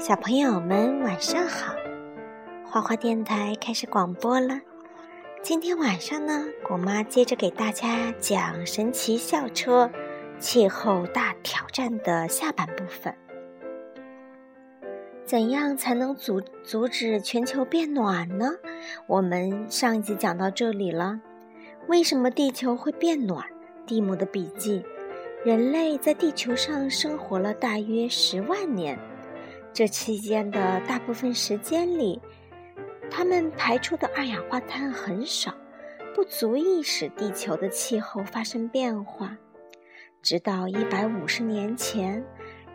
小朋友们晚上好，花花电台开始广播了。今天晚上呢，果妈接着给大家讲神奇校车气候大挑战的下半部分。怎样才能阻阻止全球变暖呢？我们上一集讲到这里了。为什么地球会变暖？蒂姆的笔记：人类在地球上生活了大约十万年。这期间的大部分时间里，它们排出的二氧化碳很少，不足以使地球的气候发生变化。直到一百五十年前，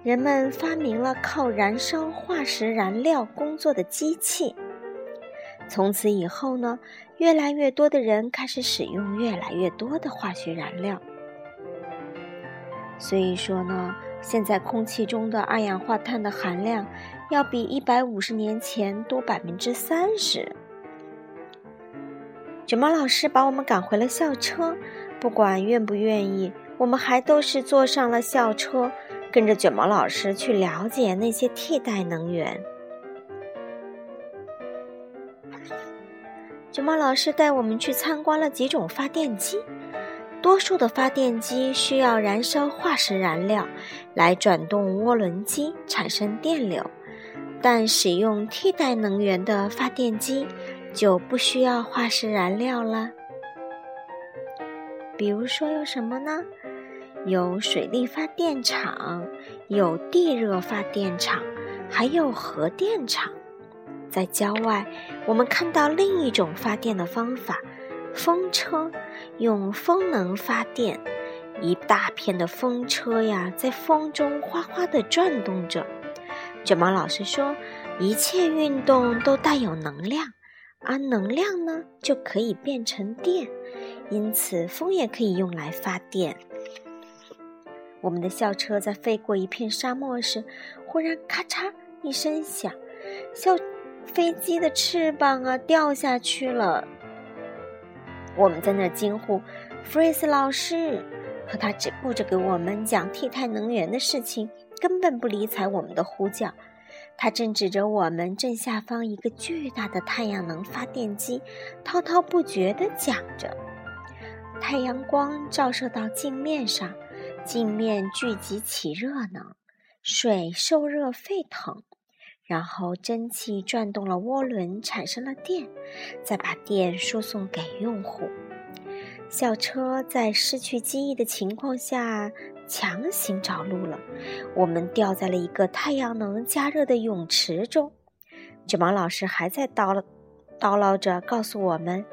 人们发明了靠燃烧化石燃料工作的机器。从此以后呢，越来越多的人开始使用越来越多的化学燃料。所以说呢。现在空气中的二氧化碳的含量要比一百五十年前多百分之三十。卷毛老师把我们赶回了校车，不管愿不愿意，我们还都是坐上了校车，跟着卷毛老师去了解那些替代能源。卷毛老师带我们去参观了几种发电机。多数的发电机需要燃烧化石燃料来转动涡轮机产生电流，但使用替代能源的发电机就不需要化石燃料了。比如说有什么呢？有水力发电厂，有地热发电厂，还有核电厂。在郊外，我们看到另一种发电的方法。风车用风能发电，一大片的风车呀，在风中哗哗地转动着。卷毛老师说，一切运动都带有能量，而能量呢，就可以变成电，因此风也可以用来发电。我们的校车在飞过一片沙漠时，忽然咔嚓一声响，校飞机的翅膀啊掉下去了。我们在那儿惊呼：“弗瑞斯老师！”可他只顾着给我们讲替代能源的事情，根本不理睬我们的呼叫。他正指着我们正下方一个巨大的太阳能发电机，滔滔不绝地讲着：“太阳光照射到镜面上，镜面聚集起热能，水受热沸腾。”然后蒸汽转动了涡轮，产生了电，再把电输送给用户。校车在失去记忆的情况下强行着陆了。我们掉在了一个太阳能加热的泳池中。卷毛老师还在叨唠叨唠着，告诉我们：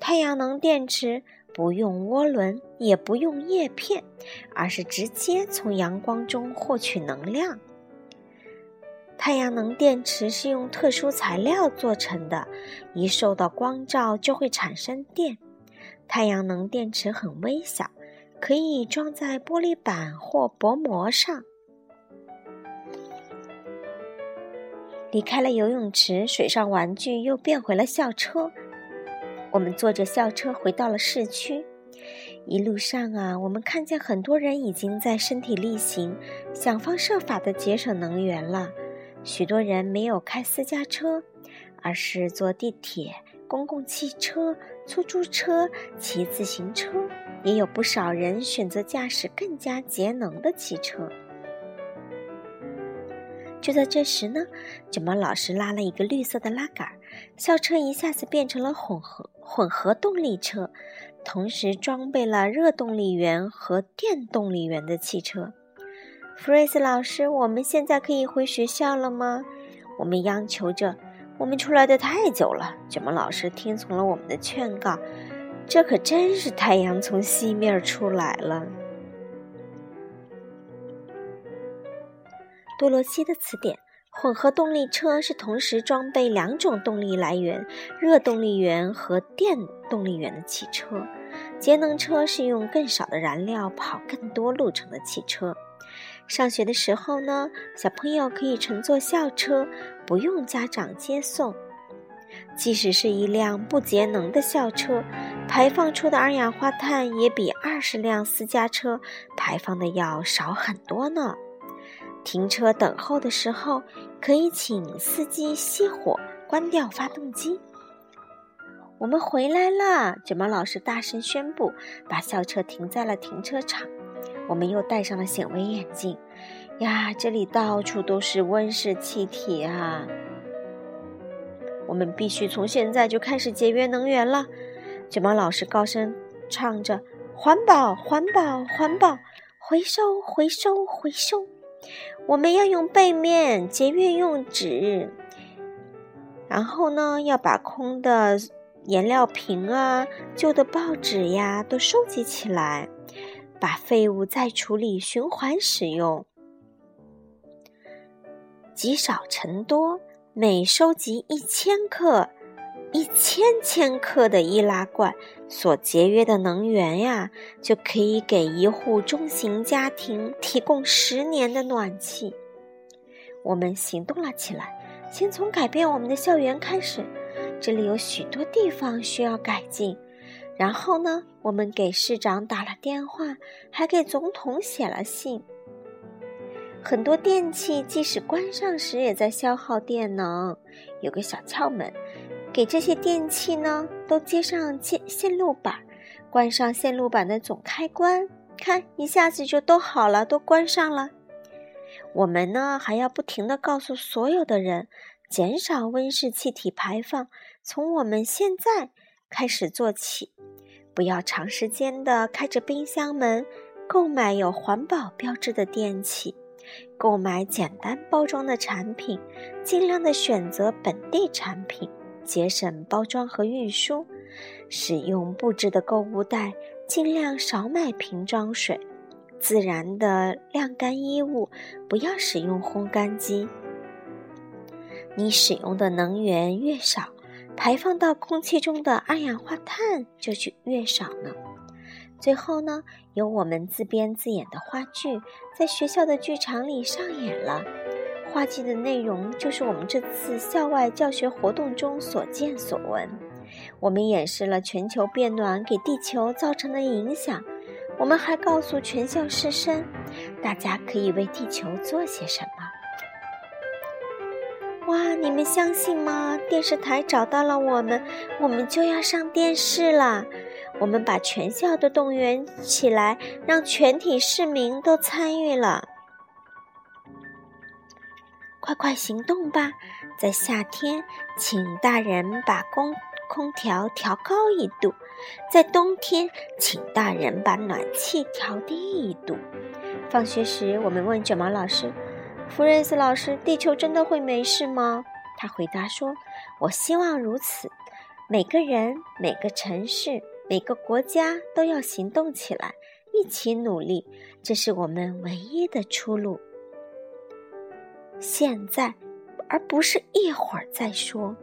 太阳能电池不用涡轮，也不用叶片，而是直接从阳光中获取能量。太阳能电池是用特殊材料做成的，一受到光照就会产生电。太阳能电池很微小，可以装在玻璃板或薄膜上。离开了游泳池，水上玩具又变回了校车。我们坐着校车回到了市区。一路上啊，我们看见很多人已经在身体力行，想方设法的节省能源了。许多人没有开私家车，而是坐地铁、公共汽车、出租车、骑自行车。也有不少人选择驾驶更加节能的汽车。就在这时呢，卷毛老师拉了一个绿色的拉杆，校车一下子变成了混合混合动力车，同时装备了热动力源和电动力源的汽车。弗瑞斯老师，我们现在可以回学校了吗？我们央求着。我们出来的太久了。卷毛老师听从了我们的劝告。这可真是太阳从西面出来了。多罗西的词典：混合动力车是同时装备两种动力来源——热动力源和电动力源的汽车。节能车是用更少的燃料跑更多路程的汽车。上学的时候呢，小朋友可以乘坐校车，不用家长接送。即使是一辆不节能的校车，排放出的二氧化碳也比二十辆私家车排放的要少很多呢。停车等候的时候，可以请司机熄火，关掉发动机。我们回来了，卷毛老师大声宣布，把校车停在了停车场。我们又戴上了显微眼镜。呀，这里到处都是温室气体啊！我们必须从现在就开始节约能源了。卷毛老师高声唱着：“环保，环保，环保，回收，回收，回收。我们要用背面，节约用纸。然后呢，要把空的。”颜料瓶啊，旧的报纸呀，都收集起来，把废物再处理，循环使用，积少成多。每收集一千克、一千千克的易拉罐，所节约的能源呀，就可以给一户中型家庭提供十年的暖气。我们行动了起来，先从改变我们的校园开始。这里有许多地方需要改进，然后呢，我们给市长打了电话，还给总统写了信。很多电器即使关上时也在消耗电能。有个小窍门，给这些电器呢都接上线线路板，关上线路板的总开关，看一下子就都好了，都关上了。我们呢还要不停的告诉所有的人。减少温室气体排放，从我们现在开始做起。不要长时间的开着冰箱门，购买有环保标志的电器，购买简单包装的产品，尽量的选择本地产品，节省包装和运输，使用布制的购物袋，尽量少买瓶装水，自然的晾干衣物，不要使用烘干机。你使用的能源越少，排放到空气中的二氧化碳就就越少呢。最后呢，由我们自编自演的话剧在学校的剧场里上演了。话剧的内容就是我们这次校外教学活动中所见所闻。我们演示了全球变暖给地球造成的影响。我们还告诉全校师生，大家可以为地球做些什么。哇，你们相信吗？电视台找到了我们，我们就要上电视了。我们把全校都动员起来，让全体市民都参与了。快快行动吧！在夏天，请大人把空空调调高一度；在冬天，请大人把暖气调低一度。放学时，我们问卷毛老师。弗瑞斯老师，地球真的会没事吗？他回答说：“我希望如此。每个人、每个城市、每个国家都要行动起来，一起努力，这是我们唯一的出路。现在，而不是一会儿再说。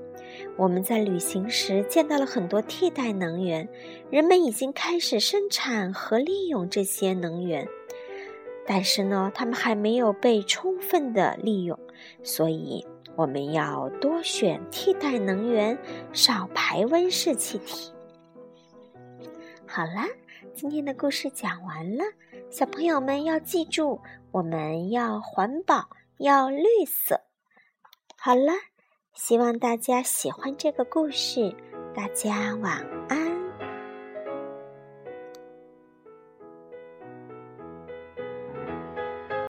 我们在旅行时见到了很多替代能源，人们已经开始生产和利用这些能源。”但是呢，它们还没有被充分的利用，所以我们要多选替代能源，少排温室气体。好啦，今天的故事讲完了，小朋友们要记住，我们要环保，要绿色。好了，希望大家喜欢这个故事，大家晚安。